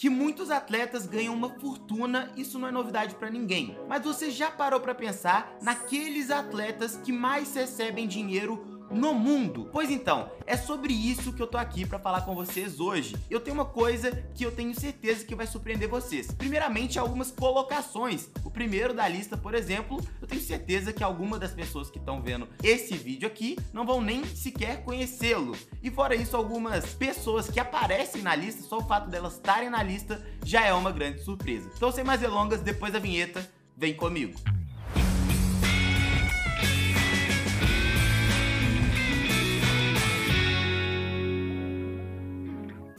que muitos atletas ganham uma fortuna, isso não é novidade para ninguém. Mas você já parou para pensar naqueles atletas que mais recebem dinheiro no mundo. Pois então, é sobre isso que eu tô aqui para falar com vocês hoje. Eu tenho uma coisa que eu tenho certeza que vai surpreender vocês. Primeiramente, algumas colocações. O primeiro da lista, por exemplo, eu tenho certeza que alguma das pessoas que estão vendo esse vídeo aqui não vão nem sequer conhecê-lo. E fora isso, algumas pessoas que aparecem na lista, só o fato delas estarem na lista já é uma grande surpresa. Então, sem mais delongas, depois da vinheta, vem comigo.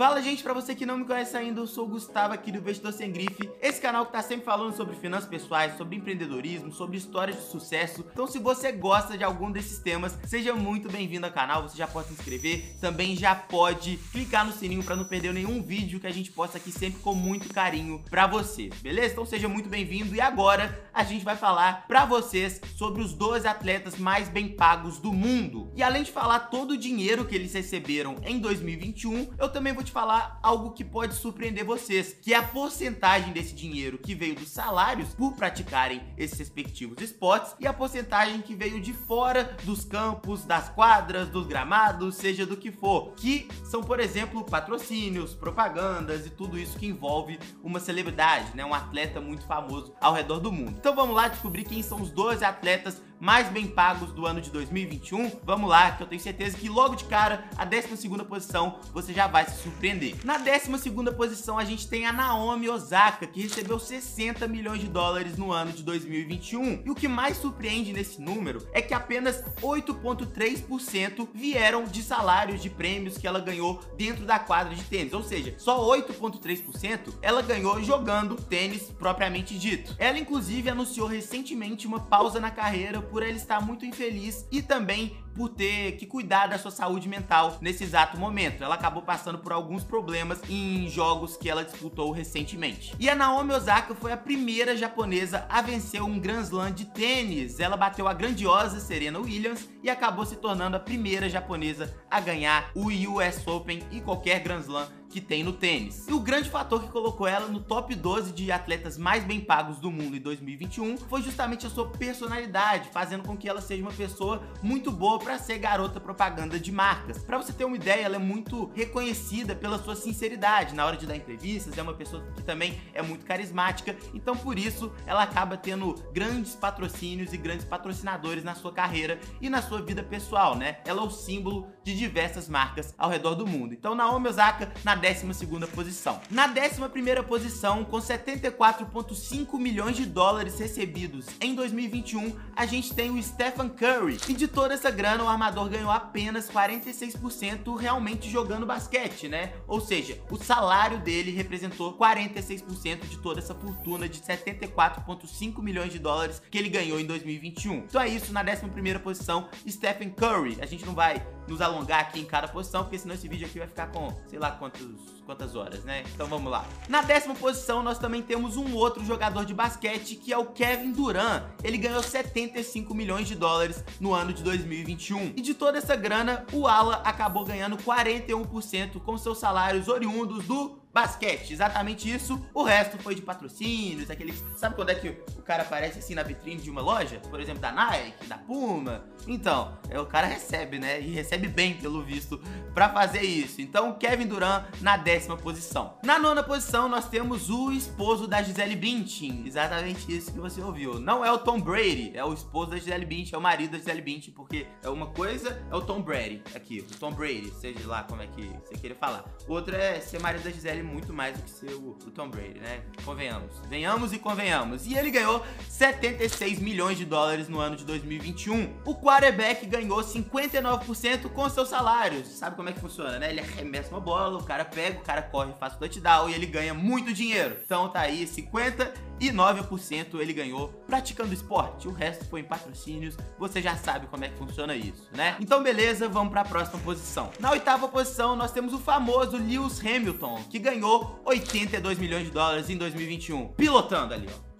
Fala gente, pra você que não me conhece ainda, eu sou o Gustavo aqui do Investidor Sem Grife. Esse canal que tá sempre falando sobre finanças pessoais, sobre empreendedorismo, sobre histórias de sucesso. Então se você gosta de algum desses temas, seja muito bem-vindo ao canal Você já pode se inscrever, também já pode clicar no sininho pra não perder nenhum vídeo que a gente posta aqui sempre com muito carinho pra você Beleza? Então seja muito bem-vindo e agora a gente vai falar pra vocês sobre os 12 atletas mais bem pagos do mundo. E além de falar todo o dinheiro que eles receberam em 2021, eu também vou te te falar algo que pode surpreender vocês, que é a porcentagem desse dinheiro que veio dos salários por praticarem esses respectivos esportes e a porcentagem que veio de fora dos campos, das quadras, dos gramados, seja do que for, que são, por exemplo, patrocínios, propagandas e tudo isso que envolve uma celebridade, né, um atleta muito famoso ao redor do mundo. Então vamos lá descobrir quem são os 12 atletas mais bem pagos do ano de 2021. Vamos lá, que eu tenho certeza que logo de cara, a 12 posição, você já vai se surpreender. Na 12 posição, a gente tem a Naomi Osaka, que recebeu 60 milhões de dólares no ano de 2021. E o que mais surpreende nesse número é que apenas 8,3% vieram de salários de prêmios que ela ganhou dentro da quadra de tênis. Ou seja, só 8,3% ela ganhou jogando tênis propriamente dito. Ela, inclusive, anunciou recentemente uma pausa na carreira por ele estar muito infeliz e também por ter que cuidar da sua saúde mental nesse exato momento. Ela acabou passando por alguns problemas em jogos que ela disputou recentemente. E a Naomi Osaka foi a primeira japonesa a vencer um Grand Slam de tênis. Ela bateu a grandiosa Serena Williams e acabou se tornando a primeira japonesa a ganhar o US Open e qualquer Grand Slam que tem no tênis. E o grande fator que colocou ela no top 12 de atletas mais bem pagos do mundo em 2021 foi justamente a sua personalidade, fazendo com que ela seja uma pessoa muito boa para ser garota propaganda de marcas. Para você ter uma ideia, ela é muito reconhecida pela sua sinceridade na hora de dar entrevistas, é uma pessoa que também é muito carismática, então por isso ela acaba tendo grandes patrocínios e grandes patrocinadores na sua carreira e na sua vida pessoal, né? Ela é o símbolo de diversas marcas ao redor do mundo. Então Naomi Osaka na 12ª posição. Na 11ª posição, com 74,5 milhões de dólares recebidos em 2021, a gente tem o Stephen Curry. E de toda essa grana, o armador ganhou apenas 46% realmente jogando basquete, né? Ou seja, o salário dele representou 46% de toda essa fortuna de 74,5 milhões de dólares que ele ganhou em 2021. Então é isso, na 11ª posição, Stephen Curry. A gente não vai nos alongar aqui em cada posição, porque senão esse vídeo aqui vai ficar com sei lá quantos, quantas horas, né? Então vamos lá. Na décima posição, nós também temos um outro jogador de basquete, que é o Kevin Durant. Ele ganhou 75 milhões de dólares no ano de 2021. E de toda essa grana, o Ala acabou ganhando 41% com seus salários oriundos do basquete, exatamente isso. O resto foi de patrocínios, aquele. Sabe quando é que o cara aparece assim na vitrine de uma loja? Por exemplo, da Nike, da Puma. Então, é, o cara recebe, né? E recebe bem, pelo visto, para fazer isso. Então, Kevin Durant na décima posição. Na nona posição, nós temos o esposo da Gisele Bündchen. Exatamente isso que você ouviu. Não é o Tom Brady, é o esposo da Gisele Bündchen, é o marido da Gisele Bündchen, porque é uma coisa é o Tom Brady, aqui, o Tom Brady, seja lá como é que você queira falar. Outra é ser marido da Gisele muito mais do que ser o, Tom Brady, né? Convenhamos. Venhamos e convenhamos. E ele ganhou 76 milhões de dólares no ano de 2021. O quarterback ganhou 59% com seus salários. Sabe como é que funciona, né? Ele arremessa uma bola, o cara pega, o cara corre, faz o touchdown e ele ganha muito dinheiro. Então tá aí, 59% ele ganhou praticando esporte. O resto foi em patrocínios. Você já sabe como é que funciona isso, né? Então beleza, vamos para a próxima posição. Na oitava posição, nós temos o famoso Lewis Hamilton, que ganhou 82 milhões de dólares em 2021, pilotando ali, ó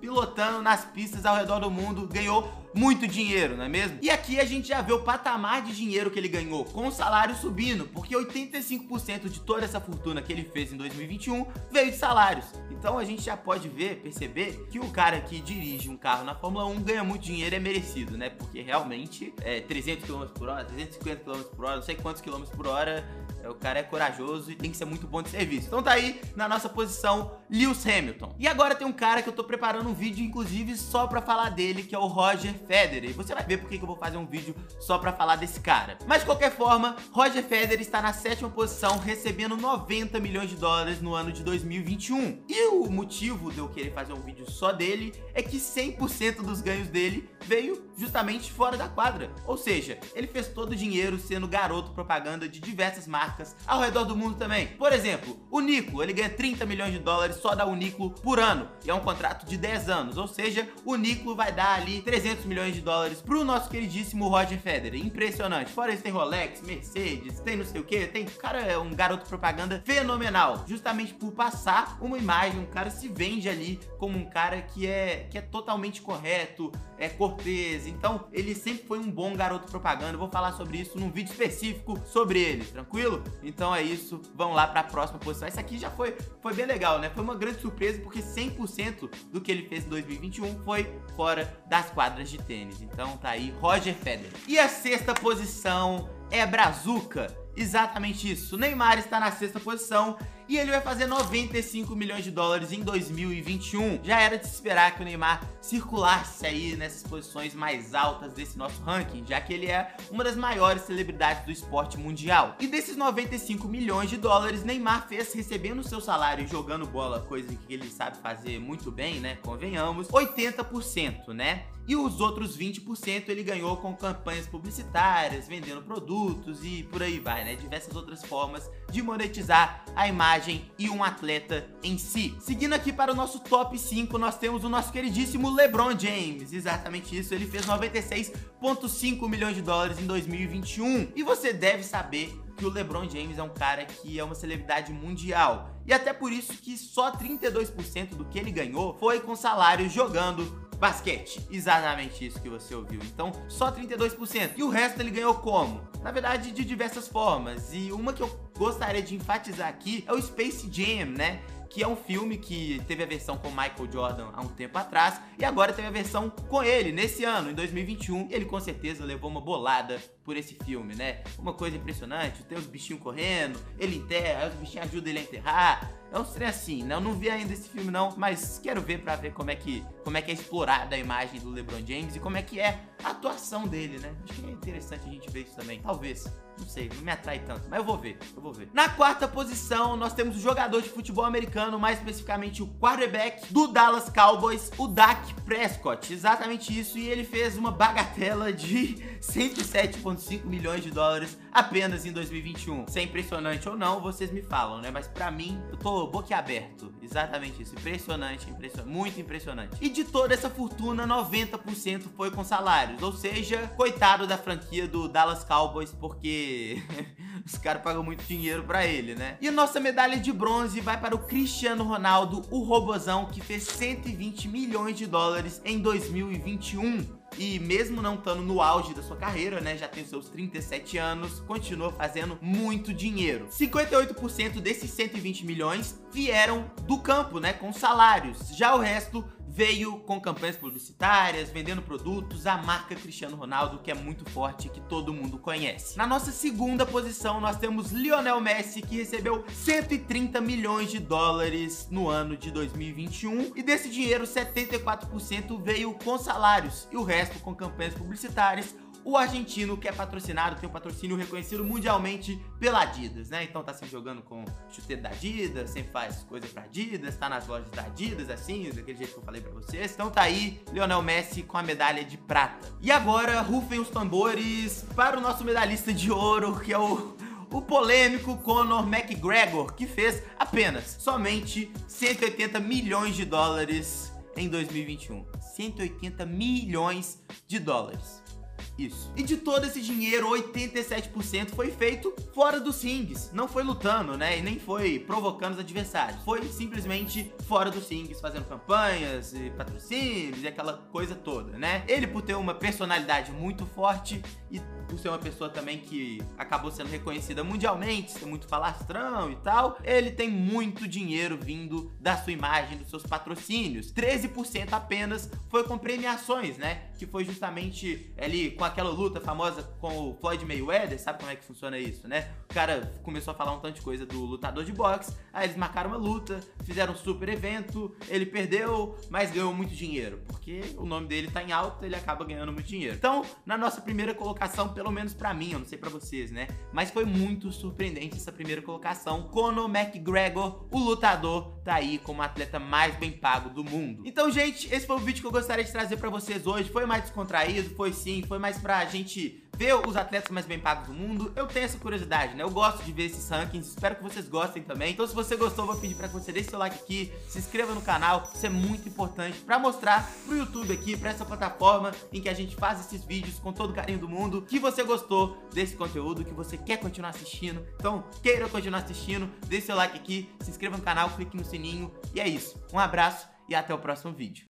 pilotando nas pistas ao redor do mundo, ganhou muito dinheiro, não é mesmo? E aqui a gente já vê o patamar de dinheiro que ele ganhou com o salário subindo, porque 85% de toda essa fortuna que ele fez em 2021 veio de salários. Então a gente já pode ver, perceber que o cara que dirige um carro na Fórmula 1 ganha muito dinheiro, é merecido, né? Porque realmente é 300 km por hora, 350 km por hora, não sei quantos km por hora, é, o cara é corajoso e tem que ser muito bom de serviço. Então tá aí na nossa posição Lewis Hamilton. E agora tem um cara que eu tô preparando um vídeo, inclusive, só pra falar dele, que é o Roger Federer. E você vai ver por que eu vou fazer um vídeo só pra falar desse cara. Mas de qualquer forma, Roger Federer está na sétima posição, recebendo 90 milhões de dólares no ano de 2021. E o motivo de eu querer fazer um vídeo só dele é que 100% dos ganhos dele veio justamente fora da quadra. Ou seja, ele fez todo o dinheiro sendo garoto propaganda de diversas marcas ao redor do mundo também. Por exemplo, o Nico, ele ganha 30 milhões de dólares só da Uniclo por ano. E é um contrato de 10 anos. Ou seja, o Nico vai dar ali 300 milhões de dólares pro nosso queridíssimo Roger Federer. Impressionante. Fora isso tem Rolex, Mercedes, tem não sei o que. Tem, o cara é um garoto propaganda fenomenal. Justamente por passar uma imagem, um cara se vende ali como um cara que é, que é totalmente correto, é cortês. Então, ele sempre foi um bom garoto propaganda. Vou falar sobre isso num vídeo específico sobre ele, tranquilo? Então é isso. Vamos lá para a próxima posição. Essa aqui já foi, foi bem legal, né? Foi uma grande surpresa porque 100% do que ele fez em 2021 foi fora das quadras de tênis. Então tá aí Roger Federer. E a sexta posição é Brazuca. Exatamente isso. O Neymar está na sexta posição e ele vai fazer 95 milhões de dólares em 2021. Já era de se esperar que o Neymar circulasse aí nessas posições mais altas desse nosso ranking, já que ele é uma das maiores celebridades do esporte mundial. E desses 95 milhões de dólares, Neymar fez recebendo seu salário e jogando bola, coisa que ele sabe fazer muito bem, né? Convenhamos, 80%, né? E os outros 20% ele ganhou com campanhas publicitárias, vendendo produtos e por aí vai, né? Diversas outras formas de monetizar a imagem e um atleta em si. Seguindo aqui para o nosso top 5, nós temos o nosso queridíssimo LeBron James. Exatamente isso, ele fez 96,5 milhões de dólares em 2021. E você deve saber que o LeBron James é um cara que é uma celebridade mundial. E até por isso que só 32% do que ele ganhou foi com salário jogando basquete. Exatamente isso que você ouviu. Então, só 32%. E o resto ele ganhou como? Na verdade, de diversas formas. E uma que eu gostaria de enfatizar aqui é o Space Jam, né? que é um filme que teve a versão com Michael Jordan há um tempo atrás e agora teve a versão com ele nesse ano, em 2021. Ele com certeza levou uma bolada por esse filme, né? Uma coisa impressionante, tem os bichinhos correndo, ele enterra, os bichinhos ajudam ele a enterrar. É um trem assim, né? Eu não vi ainda esse filme não, mas quero ver pra ver como é que, como é, que é explorada a imagem do LeBron James e como é que é a atuação dele, né? Acho que é interessante a gente ver isso também. Talvez. Não sei, não me atrai tanto, mas eu vou ver, eu vou ver. Na quarta posição, nós temos o jogador de futebol americano, mais especificamente o quarterback do Dallas Cowboys, o Dak Prescott. Exatamente isso, e ele fez uma bagatela de 107,5 milhões de dólares apenas em 2021. Se é impressionante ou não, vocês me falam, né? Mas pra mim, eu tô boquiaberto. Exatamente isso, impressionante, impressionante, muito impressionante. E de toda essa fortuna, 90% foi com salários, ou seja, coitado da franquia do Dallas Cowboys, porque os caras pagam muito dinheiro pra ele, né? E a nossa medalha de bronze vai para o Cristiano Ronaldo, o robozão, que fez 120 milhões de dólares em 2021 e mesmo não estando no auge da sua carreira, né, já tem seus 37 anos, continua fazendo muito dinheiro. 58% desses 120 milhões vieram do campo, né, com salários. Já o resto veio com campanhas publicitárias, vendendo produtos, a marca Cristiano Ronaldo, que é muito forte que todo mundo conhece. Na nossa segunda posição, nós temos Lionel Messi, que recebeu 130 milhões de dólares no ano de 2021, e desse dinheiro, 74% veio com salários, e o resto com campanhas publicitárias, o argentino que é patrocinado, tem um patrocínio reconhecido mundialmente pela Adidas, né? Então tá sempre jogando com chuteiro da Adidas, sempre faz coisa pra Adidas, tá nas lojas da Adidas, assim, daquele jeito que eu falei pra vocês. Então tá aí, Lionel Messi com a medalha de prata. E agora, rufem os tambores para o nosso medalhista de ouro, que é o o polêmico Conor McGregor, que fez apenas somente 180 milhões de dólares em 2021. 180 milhões de dólares. Isso. E de todo esse dinheiro, 87% foi feito fora dos rings. Não foi lutando, né? E nem foi provocando os adversários. Foi simplesmente fora dos rings, fazendo campanhas e patrocínios e aquela coisa toda, né? Ele, por ter uma personalidade muito forte e por ser uma pessoa também que acabou sendo reconhecida mundialmente, ser muito falastrão e tal, ele tem muito dinheiro vindo da sua imagem, dos seus patrocínios. 13% apenas foi com premiações, né? Que foi justamente ali com aquela luta famosa com o Floyd Mayweather, sabe como é que funciona isso, né? O cara começou a falar um tanto de coisa do lutador de boxe, aí eles marcaram uma luta, fizeram um super evento, ele perdeu, mas ganhou muito dinheiro, porque o nome dele tá em alta, ele acaba ganhando muito dinheiro. Então, na nossa primeira colocação, pelo menos para mim, eu não sei para vocês, né? Mas foi muito surpreendente essa primeira colocação. Conor McGregor, o lutador, tá aí como atleta mais bem pago do mundo. Então, gente, esse foi o vídeo que eu gostaria de trazer para vocês hoje. Foi mais descontraído, foi sim, foi mais pra gente ver os atletas mais bem pagos do mundo. Eu tenho essa curiosidade, né? Eu gosto de ver esses rankings, espero que vocês gostem também. Então, se você gostou, vou pedir para que você deixe seu like aqui, se inscreva no canal, isso é muito importante para mostrar pro YouTube aqui, para essa plataforma em que a gente faz esses vídeos com todo o carinho do mundo, que você gostou desse conteúdo, que você quer continuar assistindo. Então, queira continuar assistindo, deixe seu like aqui, se inscreva no canal, clique no sininho e é isso. Um abraço e até o próximo vídeo.